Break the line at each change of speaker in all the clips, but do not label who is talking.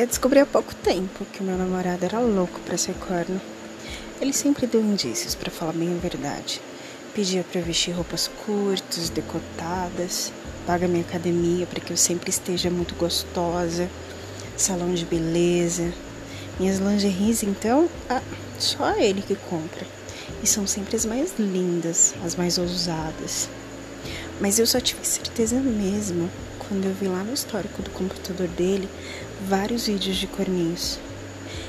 Eu descobri há pouco tempo que o meu namorado era louco para ser corno. Ele sempre deu indícios, para falar bem a verdade. Pedia para vestir roupas curtas, decotadas, paga minha academia para que eu sempre esteja muito gostosa, salão de beleza. Minhas lingeries, então, ah, só ele que compra. E são sempre as mais lindas, as mais ousadas. Mas eu só tive certeza mesmo quando eu vi lá no histórico do computador dele vários vídeos de corninhos.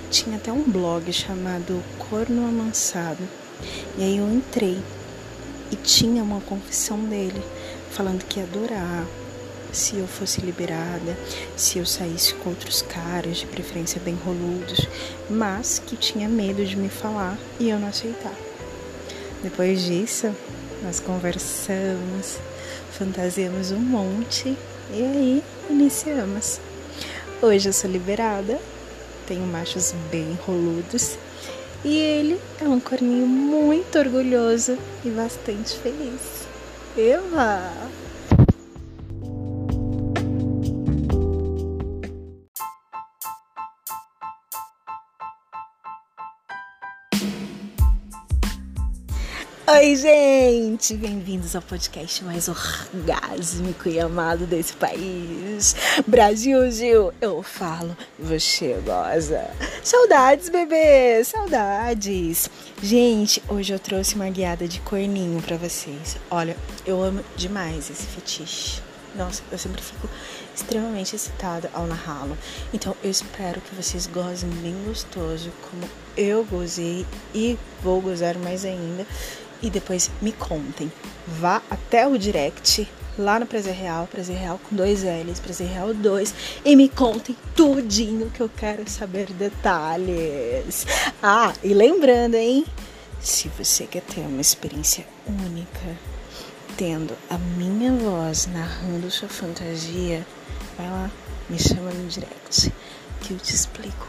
Tinha até um blog chamado Corno Amansado. E aí eu entrei e tinha uma confissão dele falando que ia adorar se eu fosse liberada, se eu saísse com outros caras, de preferência bem roludos, mas que tinha medo de me falar e eu não aceitar. Depois disso, nós conversamos, fantasiamos um monte e aí iniciamos. Hoje eu sou liberada, tenho machos bem roludos e ele é um corninho muito orgulhoso e bastante feliz. Eva! Oi, gente! Bem-vindos ao podcast mais orgásmico e amado desse país. Brasil, Gil, eu falo, você goza. Saudades, bebê! Saudades! Gente, hoje eu trouxe uma guiada de corninho para vocês. Olha, eu amo demais esse fetiche. Nossa, eu sempre fico extremamente excitada ao narrá-lo. Então, eu espero que vocês gozem bem gostoso, como eu gozei e vou gozar mais ainda e depois me contem. Vá até o direct lá no Prazer Real, Prazer Real com dois L's, Prazer Real 2 e me contem tudinho que eu quero saber detalhes. Ah, e lembrando, hein? Se você quer ter uma experiência única, tendo a minha voz narrando sua fantasia, vai lá, me chama no direct que eu te explico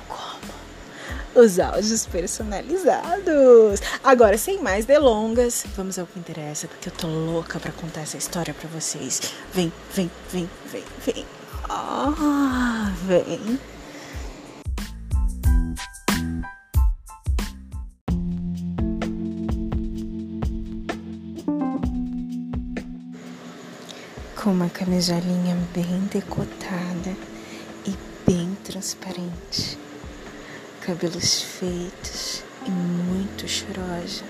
os áudios personalizados. Agora, sem mais delongas, vamos ao que interessa, porque eu tô louca para contar essa história para vocês. Vem, vem, vem, vem, vem. Ah, vem. Com uma camisolinha bem decotada e bem transparente cabelos feitos e muito chorosa,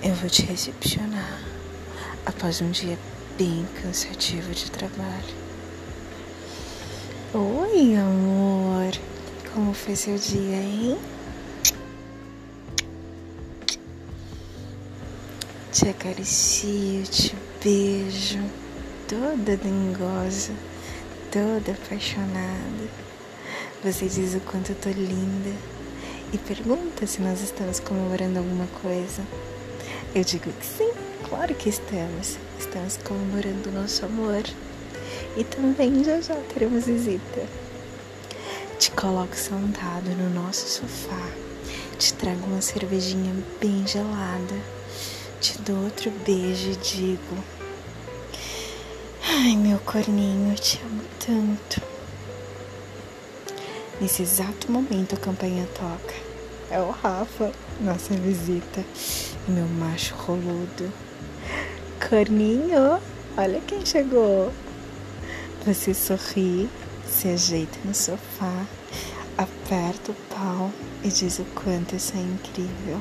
eu vou te recepcionar após um dia bem cansativo de trabalho. Oi, amor. Como foi seu dia, hein? Te acaricio, te beijo, toda dengosa, toda apaixonada. Você diz o quanto eu tô linda e pergunta se nós estamos comemorando alguma coisa. Eu digo que sim, claro que estamos. Estamos comemorando o nosso amor. E também já já teremos visita. Te coloco sentado no nosso sofá. Te trago uma cervejinha bem gelada. Te dou outro beijo e digo: Ai, meu corninho, eu te amo tanto. Nesse exato momento a campanha toca. É o Rafa, nossa visita. Meu macho roludo. Corninho, olha quem chegou. Você sorri, se ajeita no sofá, aperta o pau e diz o quanto isso é incrível.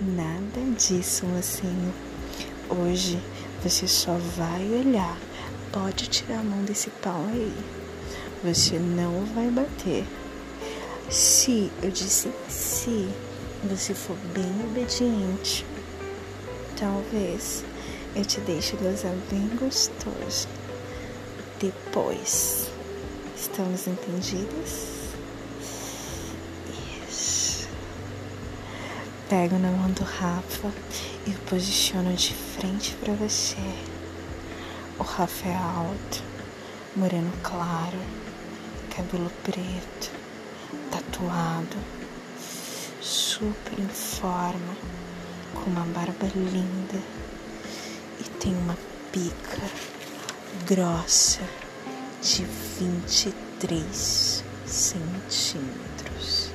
Nada disso, mocinho. Hoje você só vai olhar pode tirar a mão desse pau aí. Você não vai bater. Se, eu disse se, você for bem obediente, talvez eu te deixe gozar bem gostoso. Depois, estamos entendidas? Isso. Pego na mão do Rafa e o posiciono de frente para você. O Rafa é alto, moreno claro, cabelo preto, tatuado, super em forma, com uma barba linda e tem uma pica grossa, de 23 centímetros.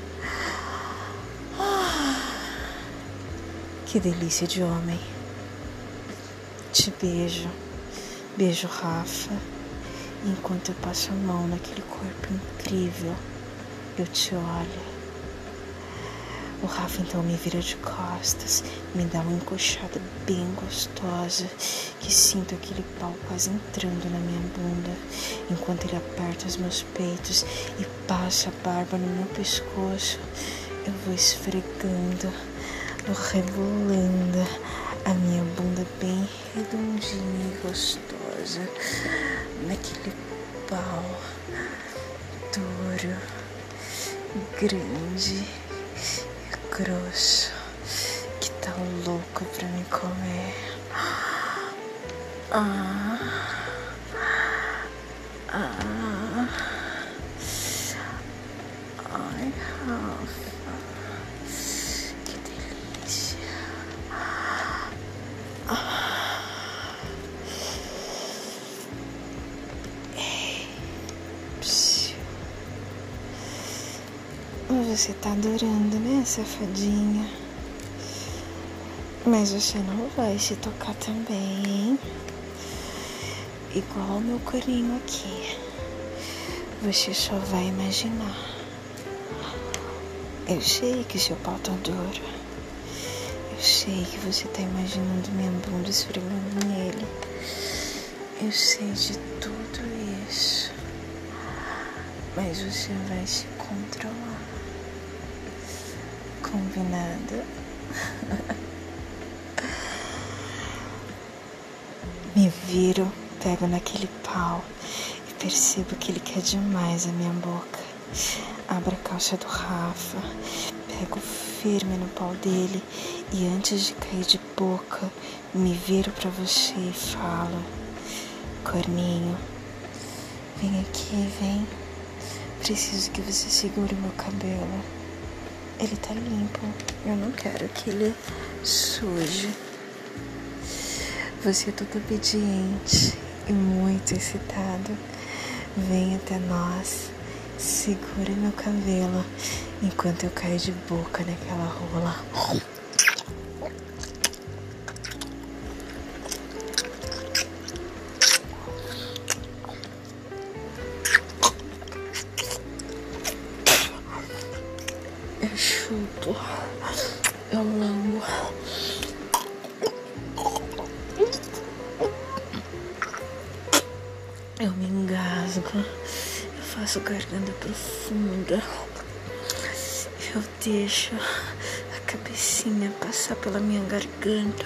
Ah, que delícia de homem. Te beijo, beijo Rafa, enquanto eu passo a mão naquele corpo incrível. Eu te olho. O Rafa então me vira de costas, me dá uma encoxada bem gostosa, que sinto aquele pau quase entrando na minha bunda, enquanto ele aperta os meus peitos e passa a barba no meu pescoço. Eu vou esfregando, vou rebolando a minha bunda bem redondinha e gostosa naquele pau duro, grande grosso que tá louco pra me comer. Ah, ah, Você tá adorando, né, safadinha? Mas você não vai se tocar também? Igual o meu corinho aqui. Você só vai imaginar. Eu sei que seu pau tá duro. Eu sei que você tá imaginando minha bunda esfregando nele. Eu sei de tudo isso. Mas você vai se controlar. Combinado? Me viro, pego naquele pau e percebo que ele quer demais a minha boca. Abro a calça do Rafa, pego firme no pau dele e antes de cair de boca, me viro para você e falo: Corninho, vem aqui, vem. Preciso que você segure meu cabelo. Ele tá limpo. Eu não quero que ele suje. Você é todo obediente e muito excitado. Vem até nós, segura meu cabelo enquanto eu caio de boca naquela rola. Chupo, eu lambo. Eu me engasgo, eu faço garganta profunda. Eu deixo a cabecinha passar pela minha garganta.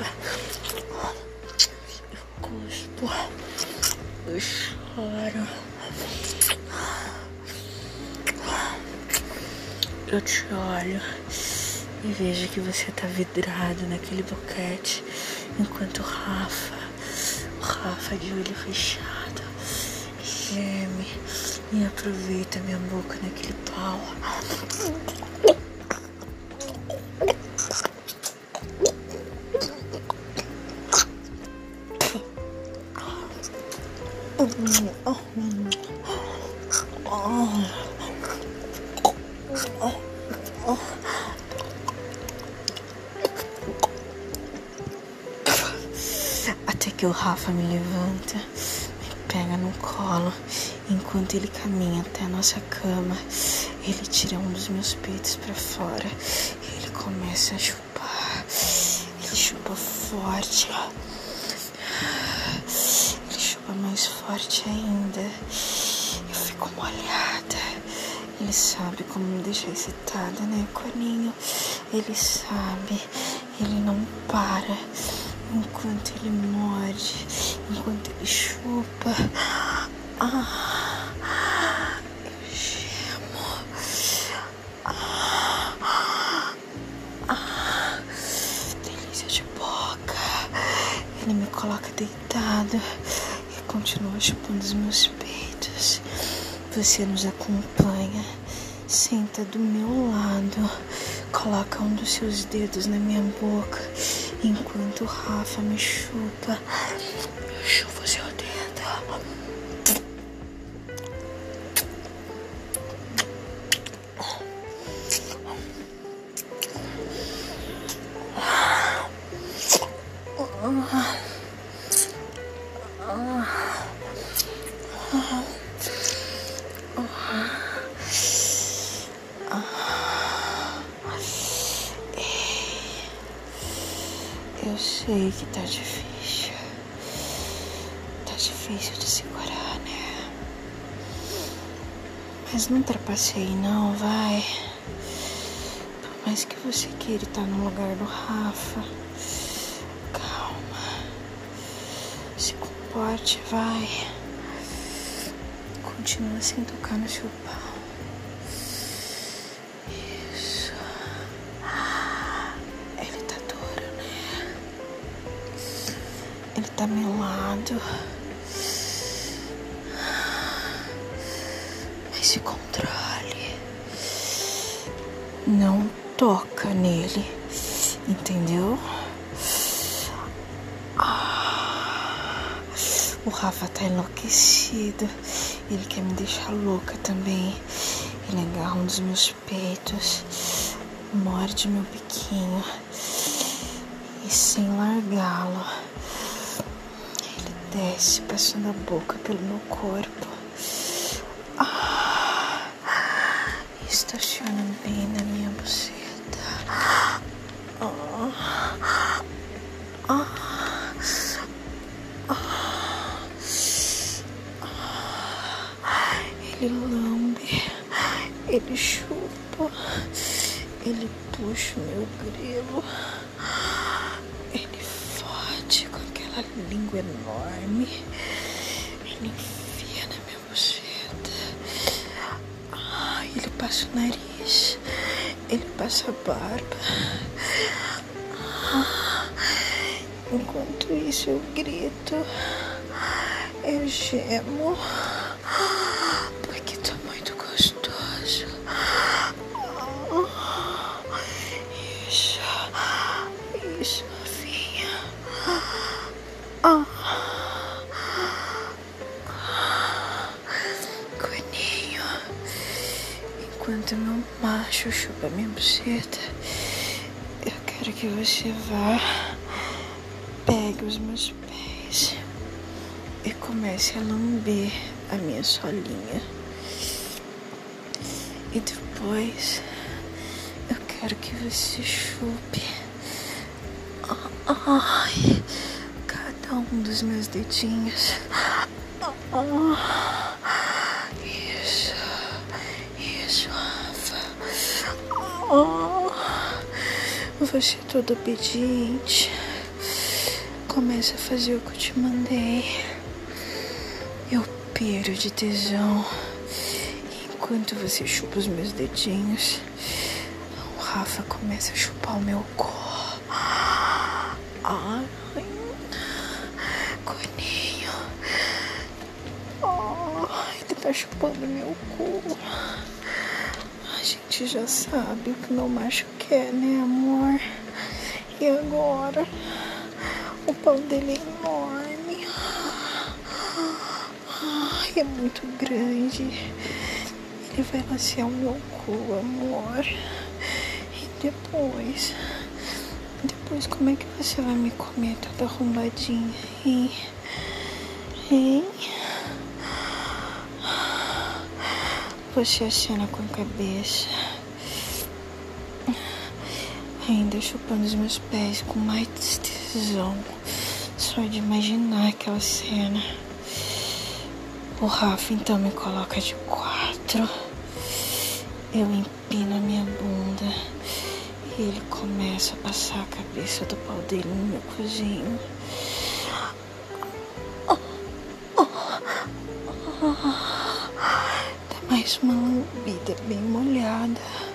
Eu te olho e vejo que você tá vidrado naquele boquete, enquanto o Rafa, o Rafa de olho fechado, geme e aproveita minha boca naquele pau. Pega no colo, enquanto ele caminha até a nossa cama. Ele tira um dos meus peitos para fora e ele começa a chupar. Ele chupa forte. Ele chupa mais forte ainda. Eu fico molhada. Ele sabe como me deixar excitada, né, Coninho? Ele sabe. Ele não para enquanto ele morde, enquanto ele chupa. Ah, eu gemo. Ah, ah, delícia de boca. Ele me coloca deitado e continua chupando os meus peitos. Você nos acompanha. Senta do meu lado, coloca um dos seus dedos na minha boca enquanto Rafa me chupa. Eu chupo seu Eu sei que tá difícil. Tá difícil de segurar, né? Mas não trapacei não, vai. Por mais que você queira estar no lugar do Rafa. Calma. Se comporte, vai. Continua sem tocar no seu Não toca nele. Entendeu? Ah, o Rafa tá enlouquecido. Ele quer me deixar louca também. Ele agarra um dos meus peitos, morde meu biquinho e sem largá-lo desce, passando a boca pelo meu corpo. Ah, estaciona bem na minha buceta. Ah, ah, ah, ele lambe, ele chupa, ele puxa o meu grelo. aquela língua enorme. Ele enfia na minha buceta. Ele passa o nariz. Ele passa a barba. Enquanto isso eu grito. Eu gemo. Enquanto meu macho chupa minha buceta, eu quero que você vá, pegue os meus pés e comece a lamber a minha solinha. E depois eu quero que você chupe. Ai um dos meus dedinhos. Oh, você todo obediente. Começa a fazer o que eu te mandei. Eu piro de tesão. Enquanto você chupa os meus dedinhos, o Rafa começa a chupar o meu corpo. Ai, tá chupando meu cu. A gente já sabe que meu macho quer, né, amor? E agora? O pau dele é enorme. Ai, é muito grande. Ele vai lacear o meu cu, amor. E depois? Depois, como é que você vai me comer toda arrombadinha, hein? Hein? Você acena com a cabeça, ainda chupando os meus pés com mais tesão, só de imaginar aquela cena. O Rafa então me coloca de quatro, eu empino a minha bunda e ele começa a passar a cabeça do pau dele no meu cozinho. Oh, oh, oh mais uma lambida bem molhada.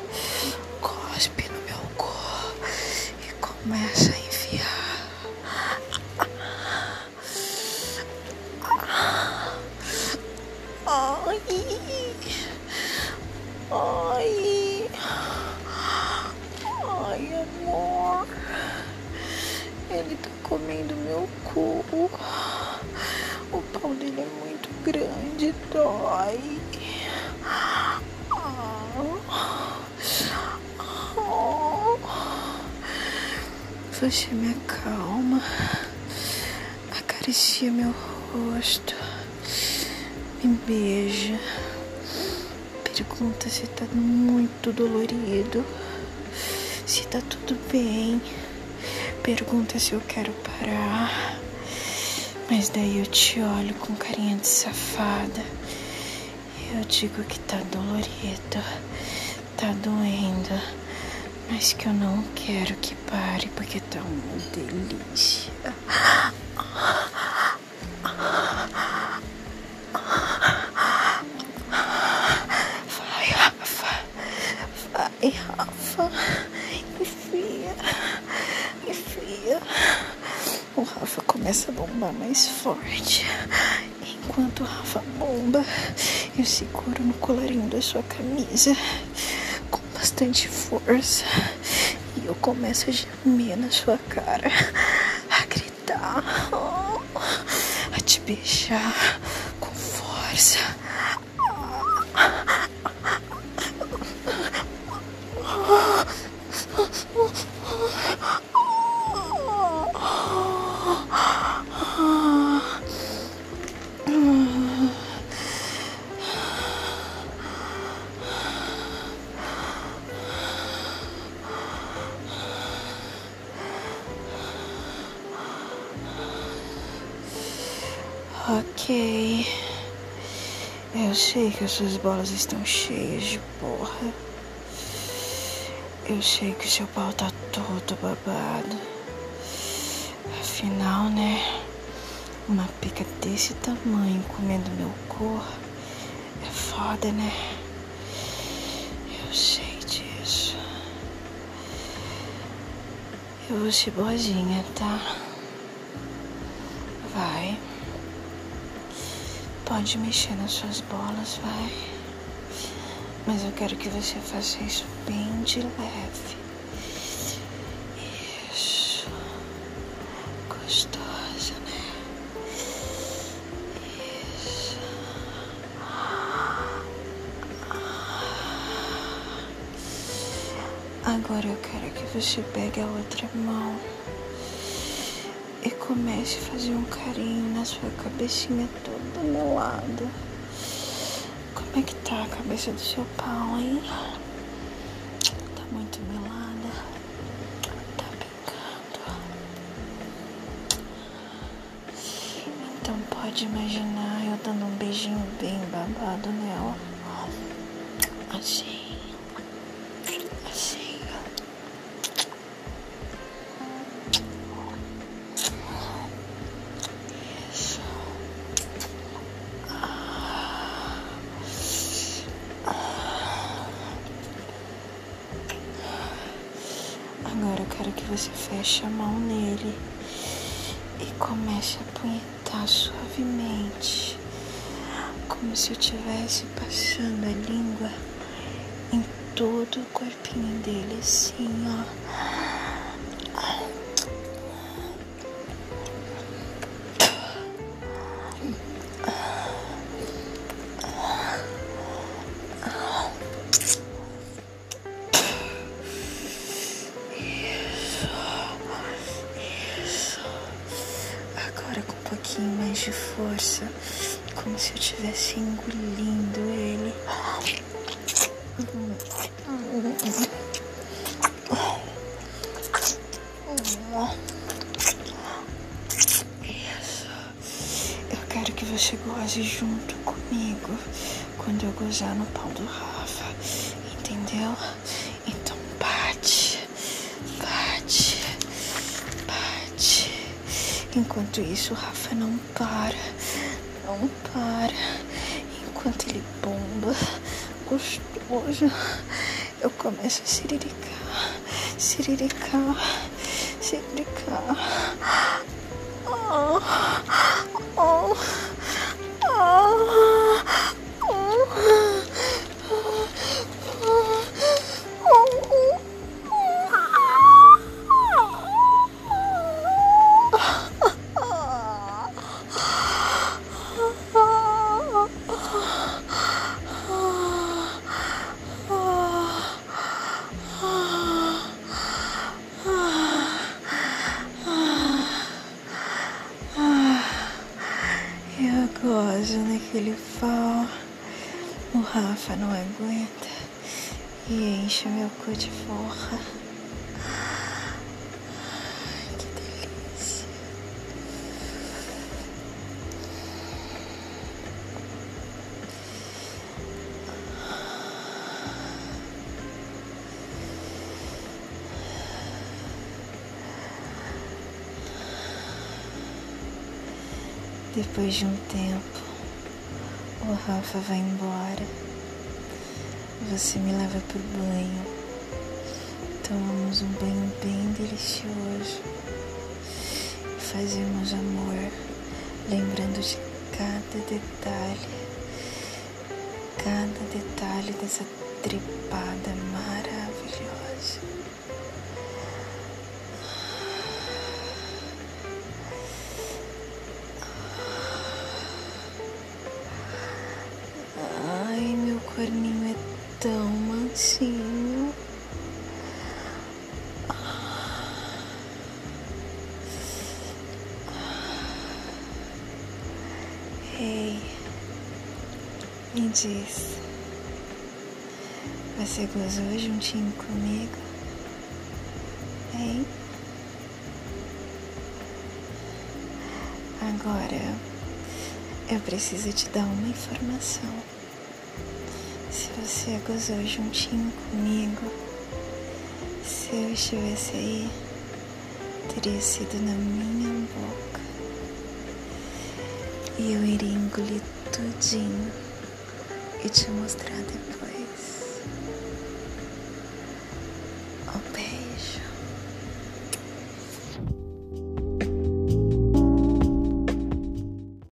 Você me acalma, acaricia meu rosto, me beija, pergunta se tá muito dolorido, se tá tudo bem. pergunta se eu quero parar. Mas daí eu te olho com carinha de safada. Eu digo que tá dolorido, tá doendo, mas que eu não quero que pare porque tá uma delícia. Vai, Rafa, vai, Rafa, enfia, enfia. O Rafa começa a bombar mais forte. Enquanto o Rafa bomba, eu seguro no colarinho da sua camisa bastante força. E eu começo a gemer na sua cara, a gritar, a te beijar com força. Ok. Eu sei que as suas bolas estão cheias de porra. Eu sei que seu pau tá todo babado. Afinal, né? Uma pica desse tamanho comendo meu corpo é foda, né? Eu sei disso. Eu vou ser boazinha, tá? Pode mexer nas suas bolas, vai. Mas eu quero que você faça isso bem de leve. Isso. Gostosa, né? Isso. Agora eu quero que você pegue a outra mão e comece a fazer um carinho na sua cabecinha do meu lado. Como é que tá a cabeça do seu pau, hein? Tá muito melada. Tá pingando. Então pode imaginar eu dando um beijinho bem babado nela. Assim. Feche a mão nele e comece a apunhetar suavemente, como se eu estivesse passando a língua em todo o corpinho dele, assim, ó. Como se engolindo ele. Isso. Eu quero que você goze junto comigo quando eu gozar no pau do Rafa. Entendeu? Então bate, bate, bate. Enquanto isso, o Rafa não para, não para. Enquanto ele bomba, gostoso, eu começo a siriricar, siriricar, siriricar. Oh, oh, Eu ele fala, o Rafa não aguenta e enche meu cu de forra. Que delícia. Depois de um tempo, Rafa vai embora. Você me leva pro banho. Tomamos um banho bem delicioso. Fazemos amor, lembrando de cada detalhe, cada detalhe dessa tripada maravilhosa. Você gozou juntinho comigo? Hein? Agora eu preciso te dar uma informação. Se você gozou juntinho comigo, se eu estivesse aí, teria sido na minha boca. E eu iria engolir tudinho e te mostrar depois.